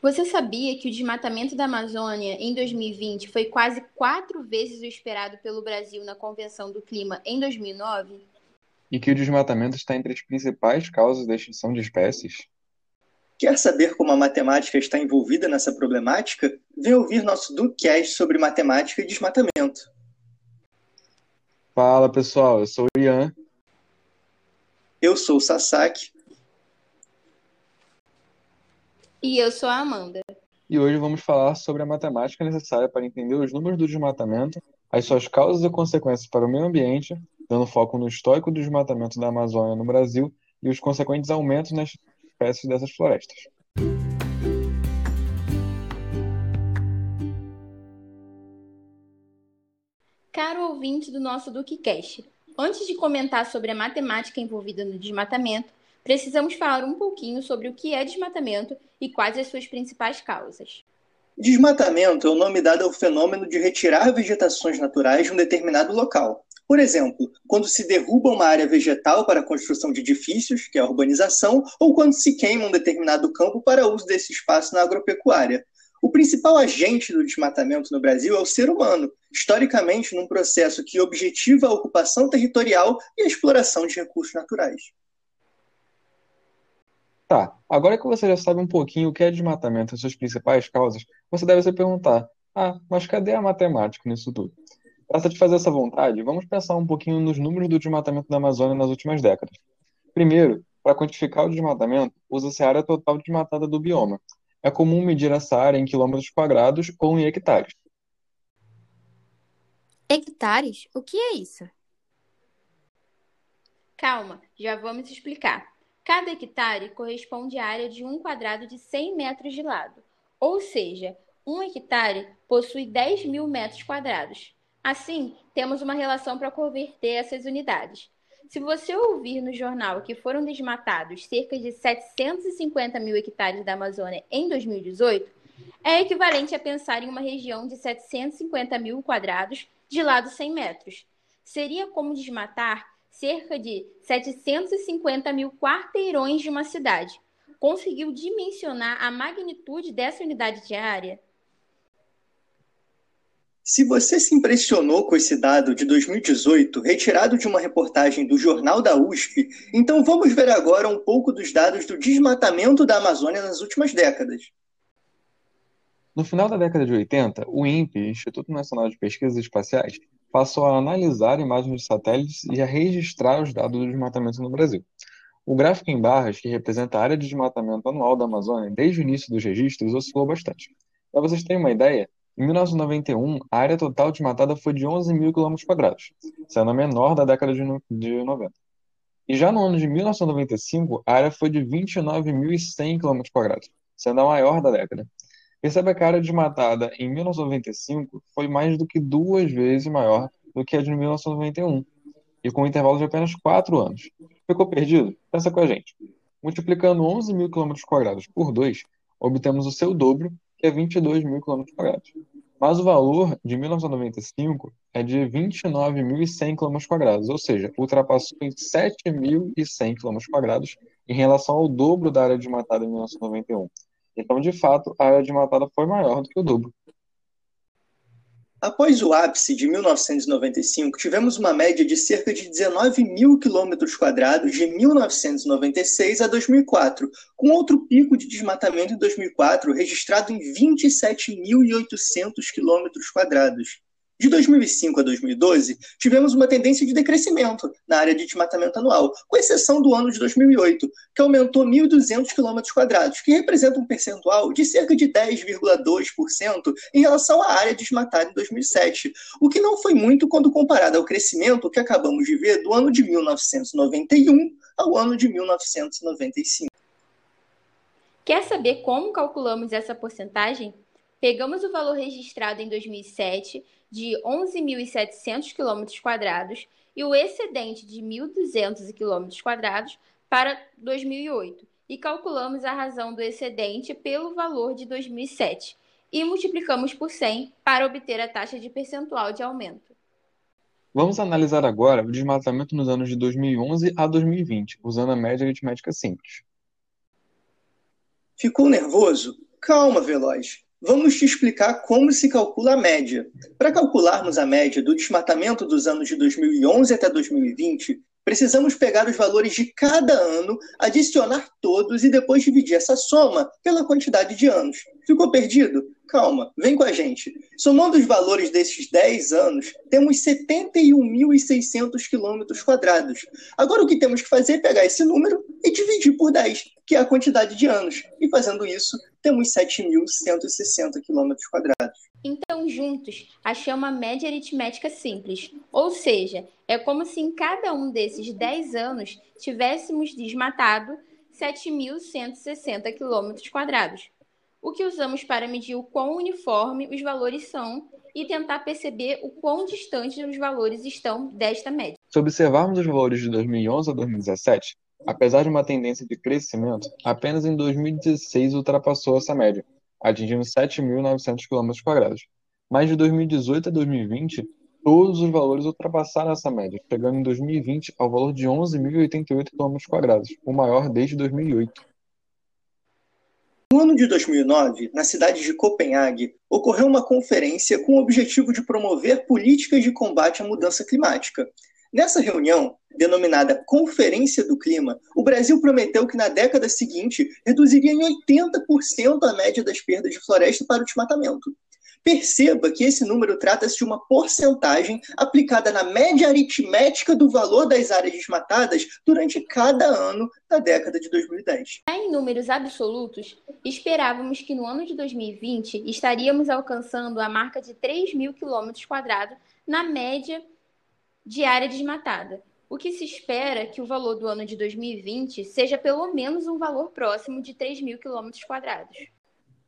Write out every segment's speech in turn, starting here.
Você sabia que o desmatamento da Amazônia em 2020 foi quase quatro vezes o esperado pelo Brasil na Convenção do Clima em 2009? E que o desmatamento está entre as principais causas da extinção de espécies? Quer saber como a matemática está envolvida nessa problemática? Vem ouvir nosso Ducast sobre matemática e desmatamento. Fala pessoal, eu sou o Ian. Eu sou o Sasaki. E eu sou a Amanda. E hoje vamos falar sobre a matemática necessária para entender os números do desmatamento, as suas causas e consequências para o meio ambiente, dando foco no histórico do desmatamento da Amazônia no Brasil e os consequentes aumentos nas espécies dessas florestas. Caro ouvinte do nosso DuqueCast, antes de comentar sobre a matemática envolvida no desmatamento, precisamos falar um pouquinho sobre o que é desmatamento e quais as suas principais causas. Desmatamento é o nome dado ao fenômeno de retirar vegetações naturais de um determinado local. Por exemplo, quando se derruba uma área vegetal para a construção de edifícios, que é a urbanização, ou quando se queima um determinado campo para uso desse espaço na agropecuária. O principal agente do desmatamento no Brasil é o ser humano, historicamente num processo que objetiva a ocupação territorial e a exploração de recursos naturais. Tá, agora que você já sabe um pouquinho o que é desmatamento e suas principais causas, você deve se perguntar: ah, mas cadê a matemática nisso tudo? Para satisfazer essa vontade, vamos pensar um pouquinho nos números do desmatamento da Amazônia nas últimas décadas. Primeiro, para quantificar o desmatamento, usa-se a área total desmatada do bioma. É comum medir essa área em quilômetros quadrados ou em hectares. Hectares? O que é isso? Calma, já vamos explicar. Cada hectare corresponde à área de um quadrado de 100 metros de lado, ou seja, um hectare possui 10 mil metros quadrados. Assim, temos uma relação para converter essas unidades. Se você ouvir no jornal que foram desmatados cerca de 750 mil hectares da Amazônia em 2018, é equivalente a pensar em uma região de 750 mil quadrados de lado 100 metros. Seria como desmatar cerca de 750 mil quarteirões de uma cidade. Conseguiu dimensionar a magnitude dessa unidade de área? Se você se impressionou com esse dado de 2018, retirado de uma reportagem do Jornal da USP, então vamos ver agora um pouco dos dados do desmatamento da Amazônia nas últimas décadas. No final da década de 80, o INPE, Instituto Nacional de Pesquisas Espaciais, passou a analisar imagens de satélites e a registrar os dados do desmatamento no Brasil. O gráfico em barras, que representa a área de desmatamento anual da Amazônia desde o início dos registros, oscilou bastante. Para vocês terem uma ideia, em 1991, a área total desmatada foi de 11 mil km, sendo a menor da década de 90. E já no ano de 1995, a área foi de 29.100 km, sendo a maior da década. Perceba que a área desmatada em 1995 foi mais do que duas vezes maior do que a de 1991, e com um intervalo de apenas quatro anos. Ficou perdido? Pensa com a gente. Multiplicando 11 mil km por 2, obtemos o seu dobro, que é 22 mil km. Mas o valor de 1995 é de 29.100 km, ou seja, ultrapassou em 7.100 km em relação ao dobro da área desmatada em 1991. Então, de fato, a área de matada foi maior do que o dobro. Após o ápice de 1995, tivemos uma média de cerca de 19 mil quilômetros quadrados de 1996 a 2004, com outro pico de desmatamento em 2004 registrado em 27.800 quilômetros quadrados. De 2005 a 2012, tivemos uma tendência de decrescimento na área de desmatamento anual, com exceção do ano de 2008, que aumentou 1.200 km, que representa um percentual de cerca de 10,2% em relação à área desmatada em 2007, o que não foi muito quando comparado ao crescimento que acabamos de ver do ano de 1991 ao ano de 1995. Quer saber como calculamos essa porcentagem? Pegamos o valor registrado em 2007 de 11.700 km e o excedente de 1.200 km para 2008 e calculamos a razão do excedente pelo valor de 2007 e multiplicamos por 100 para obter a taxa de percentual de aumento. Vamos analisar agora o desmatamento nos anos de 2011 a 2020, usando a média aritmética simples. Ficou nervoso? Calma, Veloz. Vamos te explicar como se calcula a média. Para calcularmos a média do desmatamento dos anos de 2011 até 2020, precisamos pegar os valores de cada ano, adicionar todos e depois dividir essa soma pela quantidade de anos. Ficou perdido? Calma, vem com a gente. Somando os valores desses 10 anos, temos 71.600 quilômetros quadrados. Agora o que temos que fazer é pegar esse número e dividir por 10, que é a quantidade de anos. E fazendo isso, temos 7.160 quilômetros quadrados. Então, juntos, a média aritmética simples. Ou seja, é como se em cada um desses 10 anos tivéssemos desmatado 7.160 quilômetros quadrados o que usamos para medir o quão uniforme os valores são e tentar perceber o quão distantes os valores estão desta média. Se observarmos os valores de 2011 a 2017, apesar de uma tendência de crescimento, apenas em 2016 ultrapassou essa média, atingindo 7.900 km. Mas de 2018 a 2020, todos os valores ultrapassaram essa média, chegando em 2020 ao valor de 11.088 km, o maior desde 2008. No ano de 2009, na cidade de Copenhague, ocorreu uma conferência com o objetivo de promover políticas de combate à mudança climática. Nessa reunião, denominada Conferência do Clima, o Brasil prometeu que na década seguinte reduziria em 80% a média das perdas de floresta para o desmatamento. Perceba que esse número trata-se de uma porcentagem aplicada na média aritmética do valor das áreas desmatadas durante cada ano da década de 2010. Em números absolutos, esperávamos que no ano de 2020 estaríamos alcançando a marca de 3 mil quilômetros quadrados na média de área desmatada. O que se espera que o valor do ano de 2020 seja pelo menos um valor próximo de 3 mil quilômetros quadrados.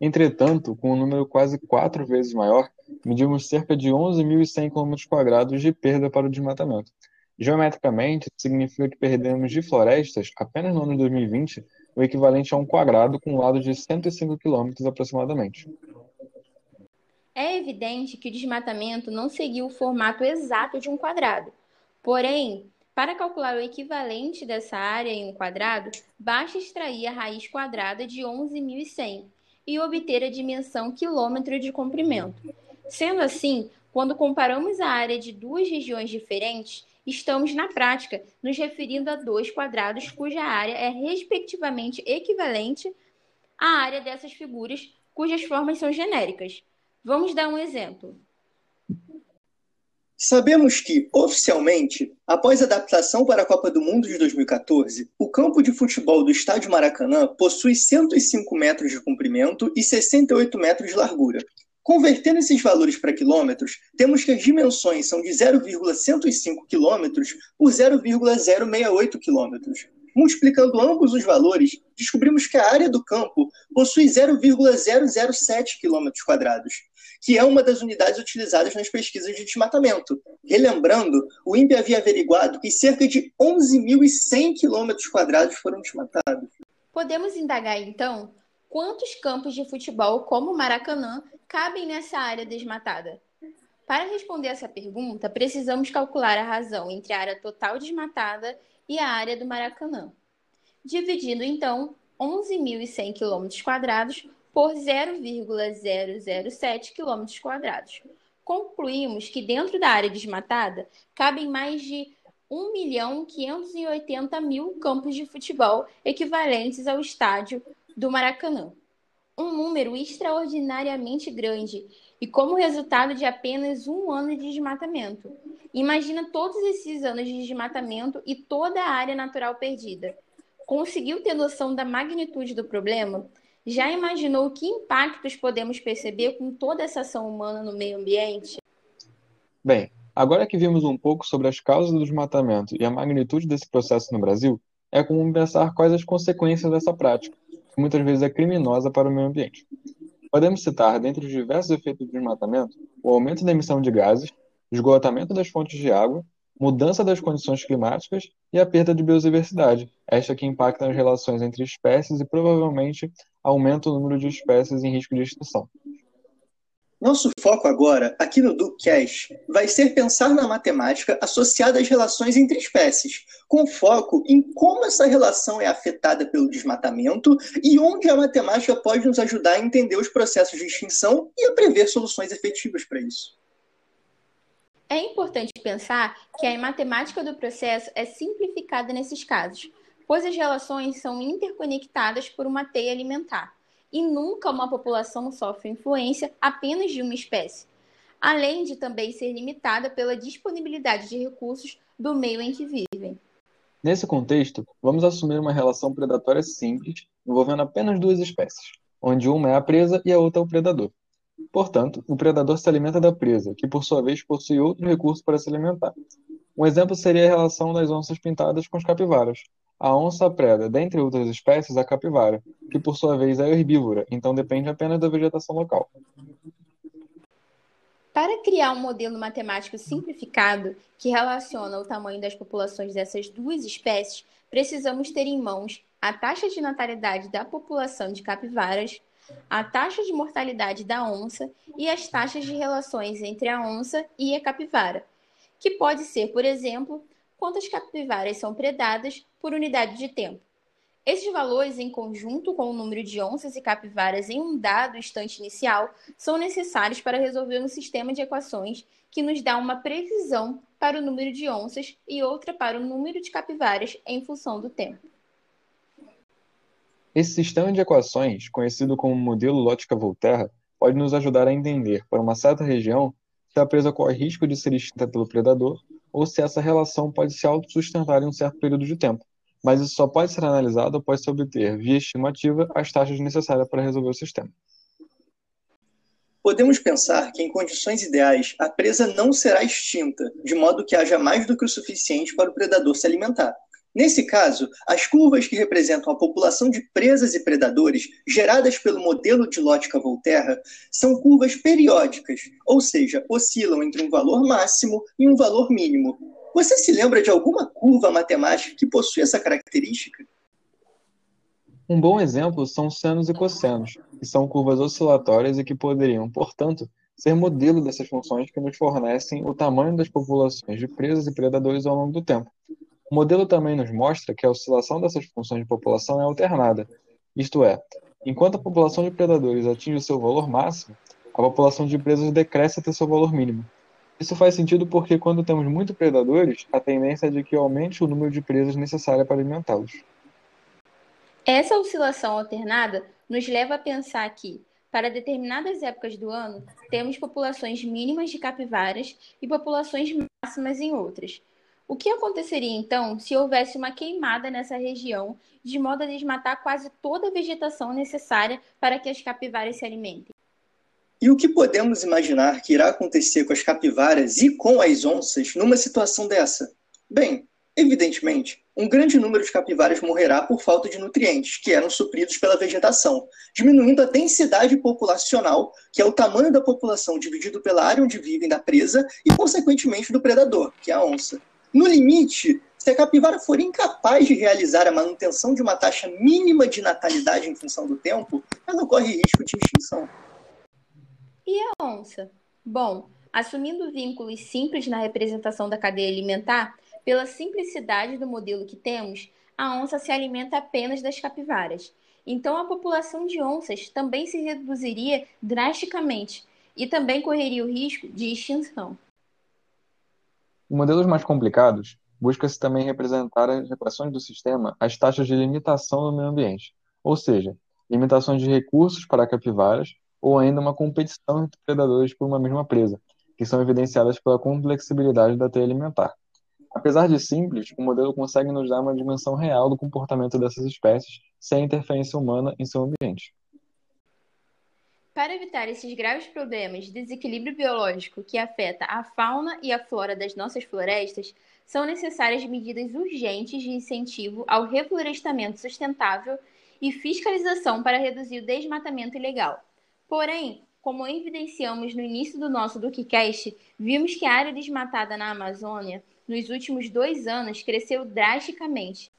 Entretanto, com um número quase quatro vezes maior, medimos cerca de 11.100 km de perda para o desmatamento. Geometricamente, significa que perdemos de florestas, apenas no ano de 2020, o equivalente a um quadrado com um lado de 105 km aproximadamente. É evidente que o desmatamento não seguiu o formato exato de um quadrado. Porém, para calcular o equivalente dessa área em um quadrado, basta extrair a raiz quadrada de 11.100 e obter a dimensão quilômetro de comprimento. Sendo assim, quando comparamos a área de duas regiões diferentes, estamos, na prática, nos referindo a dois quadrados cuja área é respectivamente equivalente à área dessas figuras cujas formas são genéricas. Vamos dar um exemplo. Sabemos que, oficialmente, após a adaptação para a Copa do Mundo de 2014, o campo de futebol do Estádio Maracanã possui 105 metros de comprimento e 68 metros de largura. Convertendo esses valores para quilômetros, temos que as dimensões são de 0,105 quilômetros por 0,068 quilômetros. Multiplicando ambos os valores, descobrimos que a área do campo possui 0,007 quilômetros quadrados que é uma das unidades utilizadas nas pesquisas de desmatamento. Relembrando, o INPE havia averiguado que cerca de 11.100 quilômetros quadrados foram desmatados. Podemos indagar, então, quantos campos de futebol como o Maracanã cabem nessa área desmatada? Para responder essa pergunta, precisamos calcular a razão entre a área total desmatada e a área do Maracanã. Dividindo, então, 11.100 km por 0,007 km. Concluímos que dentro da área desmatada cabem mais de 1 milhão 580 mil campos de futebol equivalentes ao estádio do Maracanã. Um número extraordinariamente grande e como resultado de apenas um ano de desmatamento. Imagina todos esses anos de desmatamento e toda a área natural perdida. Conseguiu ter noção da magnitude do problema? Já imaginou que impactos podemos perceber com toda essa ação humana no meio ambiente? Bem, agora que vimos um pouco sobre as causas do desmatamento e a magnitude desse processo no Brasil, é comum pensar quais as consequências dessa prática, que muitas vezes é criminosa para o meio ambiente. Podemos citar, dentre os diversos efeitos do desmatamento, o aumento da emissão de gases, esgotamento das fontes de água, mudança das condições climáticas e a perda de biodiversidade, esta que impacta as relações entre espécies e provavelmente aumenta o número de espécies em risco de extinção. Nosso foco agora, aqui no DuCast, vai ser pensar na matemática associada às relações entre espécies, com foco em como essa relação é afetada pelo desmatamento e onde a matemática pode nos ajudar a entender os processos de extinção e a prever soluções efetivas para isso. É importante pensar que a matemática do processo é simplificada nesses casos, pois as relações são interconectadas por uma teia alimentar e nunca uma população sofre influência apenas de uma espécie, além de também ser limitada pela disponibilidade de recursos do meio em que vivem. Nesse contexto, vamos assumir uma relação predatória simples envolvendo apenas duas espécies, onde uma é a presa e a outra é o predador. Portanto, o predador se alimenta da presa, que por sua vez possui outro recurso para se alimentar. Um exemplo seria a relação das onças pintadas com os capivaras, a onça preda, dentre outras espécies, a capivara, que por sua vez é herbívora, então depende apenas da vegetação local. Para criar um modelo matemático simplificado que relaciona o tamanho das populações dessas duas espécies, precisamos ter em mãos a taxa de natalidade da população de capivaras, a taxa de mortalidade da onça e as taxas de relações entre a onça e a capivara, que pode ser, por exemplo, quantas capivaras são predadas por unidade de tempo. Esses valores, em conjunto com o número de onças e capivaras em um dado instante inicial, são necessários para resolver um sistema de equações que nos dá uma previsão para o número de onças e outra para o número de capivaras em função do tempo. Esse sistema de equações, conhecido como modelo Lotka-Volterra, pode nos ajudar a entender, para uma certa região, se a presa corre risco de ser extinta pelo predador ou se essa relação pode se autossustentar em um certo período de tempo, mas isso só pode ser analisado após se obter, via estimativa, as taxas necessárias para resolver o sistema. Podemos pensar que, em condições ideais, a presa não será extinta, de modo que haja mais do que o suficiente para o predador se alimentar. Nesse caso, as curvas que representam a população de presas e predadores geradas pelo modelo de Lotka-Volterra são curvas periódicas, ou seja, oscilam entre um valor máximo e um valor mínimo. Você se lembra de alguma curva matemática que possui essa característica? Um bom exemplo são senos e cossenos, que são curvas oscilatórias e que poderiam, portanto, ser modelo dessas funções que nos fornecem o tamanho das populações de presas e predadores ao longo do tempo. O modelo também nos mostra que a oscilação dessas funções de população é alternada, isto é, enquanto a população de predadores atinge o seu valor máximo, a população de presas decresce até seu valor mínimo. Isso faz sentido porque quando temos muitos predadores, a tendência é de que aumente o número de presas necessária para alimentá-los. Essa oscilação alternada nos leva a pensar que, para determinadas épocas do ano, temos populações mínimas de capivaras e populações máximas em outras, o que aconteceria então se houvesse uma queimada nessa região, de modo a desmatar quase toda a vegetação necessária para que as capivaras se alimentem? E o que podemos imaginar que irá acontecer com as capivaras e com as onças numa situação dessa? Bem, evidentemente, um grande número de capivaras morrerá por falta de nutrientes que eram supridos pela vegetação, diminuindo a densidade populacional, que é o tamanho da população dividido pela área onde vivem da presa e, consequentemente, do predador, que é a onça. No limite, se a capivara for incapaz de realizar a manutenção de uma taxa mínima de natalidade em função do tempo, ela corre risco de extinção. E a onça? Bom, assumindo vínculos simples na representação da cadeia alimentar, pela simplicidade do modelo que temos, a onça se alimenta apenas das capivaras. Então a população de onças também se reduziria drasticamente e também correria o risco de extinção. Em modelos mais complicados, busca-se também representar as equações do sistema as taxas de limitação do meio ambiente, ou seja, limitações de recursos para capivaras ou ainda uma competição entre predadores por uma mesma presa, que são evidenciadas pela complexibilidade da teia alimentar. Apesar de simples, o modelo consegue nos dar uma dimensão real do comportamento dessas espécies sem interferência humana em seu ambiente. Para evitar esses graves problemas de desequilíbrio biológico que afeta a fauna e a flora das nossas florestas, são necessárias medidas urgentes de incentivo ao reflorestamento sustentável e fiscalização para reduzir o desmatamento ilegal. Porém, como evidenciamos no início do nosso DuqueCast, vimos que a área desmatada na Amazônia nos últimos dois anos cresceu drasticamente,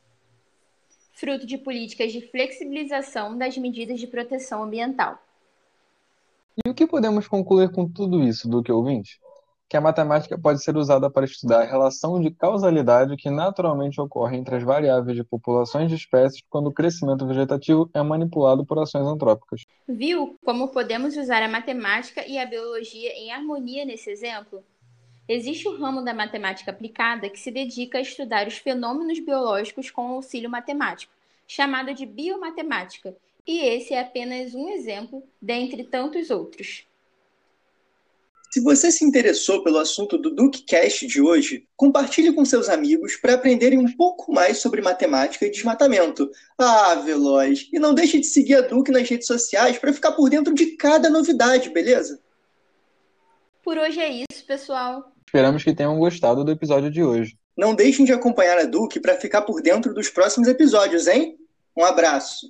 fruto de políticas de flexibilização das medidas de proteção ambiental. E o que podemos concluir com tudo isso, do que ouvinte? Que a matemática pode ser usada para estudar a relação de causalidade que naturalmente ocorre entre as variáveis de populações de espécies quando o crescimento vegetativo é manipulado por ações antrópicas. Viu como podemos usar a matemática e a biologia em harmonia nesse exemplo? Existe o ramo da matemática aplicada que se dedica a estudar os fenômenos biológicos com auxílio matemático, chamado de biomatemática, e esse é apenas um exemplo dentre tantos outros. Se você se interessou pelo assunto do DukeCast de hoje, compartilhe com seus amigos para aprenderem um pouco mais sobre matemática e desmatamento. Ah, Veloz! E não deixe de seguir a Duke nas redes sociais para ficar por dentro de cada novidade, beleza? Por hoje é isso, pessoal. Esperamos que tenham gostado do episódio de hoje. Não deixem de acompanhar a Duke para ficar por dentro dos próximos episódios, hein? Um abraço!